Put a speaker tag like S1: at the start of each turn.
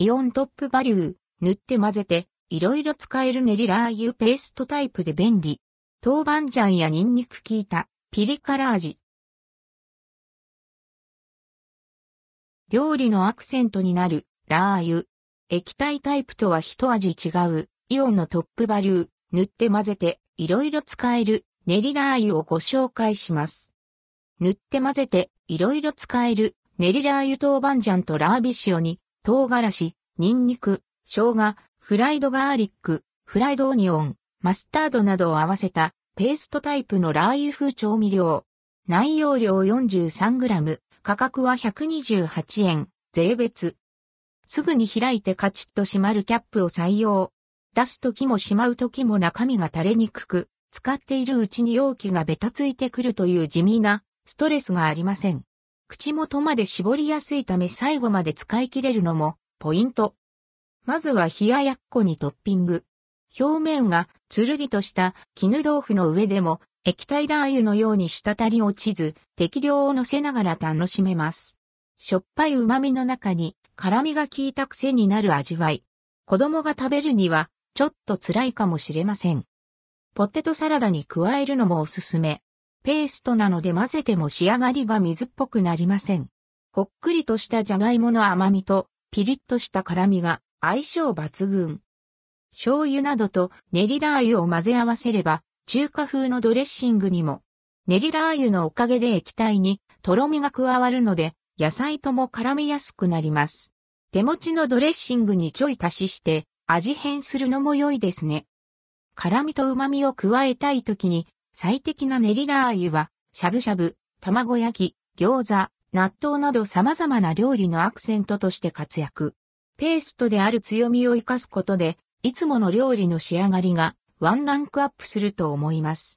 S1: イオントップバリュー、塗って混ぜて、いろいろ使える練りラー油ペーストタイプで便利。豆板醤やニンニク効いた、ピリ辛味。料理のアクセントになる、ラー油。液体タイプとは一味違う、イオンのトップバリュー、塗って混ぜて、いろいろ使える、練りラー油をご紹介します。塗って混ぜて、いろいろ使える、練りラー油豆板醤とラービシオに、唐辛子、ニンニク、生姜、フライドガーリック、フライドオニオン、マスタードなどを合わせたペーストタイプのラー油風調味料。内容量 43g、価格は128円、税別。すぐに開いてカチッと閉まるキャップを採用。出すときもしまうときも中身が垂れにくく、使っているうちに容器がベタついてくるという地味なストレスがありません。口元まで絞りやすいため最後まで使い切れるのもポイント。まずは冷ややっこにトッピング。表面がつるりとした絹豆腐の上でも液体ラー油のように滴り落ちず適量を乗せながら楽しめます。しょっぱい旨味の中に辛味が効いた癖になる味わい。子供が食べるにはちょっと辛いかもしれません。ポテトサラダに加えるのもおすすめ。ペーストなので混ぜても仕上がりが水っぽくなりません。ほっくりとしたじゃがいもの甘みとピリッとした辛みが相性抜群。醤油などと練りラー油を混ぜ合わせれば中華風のドレッシングにも練りラー油のおかげで液体にとろみが加わるので野菜とも絡みやすくなります。手持ちのドレッシングにちょい足しして味変するのも良いですね。辛みと旨みを加えたい時に最適な練りラー油は、しゃぶしゃぶ、卵焼き、餃子、納豆など様々な料理のアクセントとして活躍。ペーストである強みを活かすことで、いつもの料理の仕上がりがワンランクアップすると思います。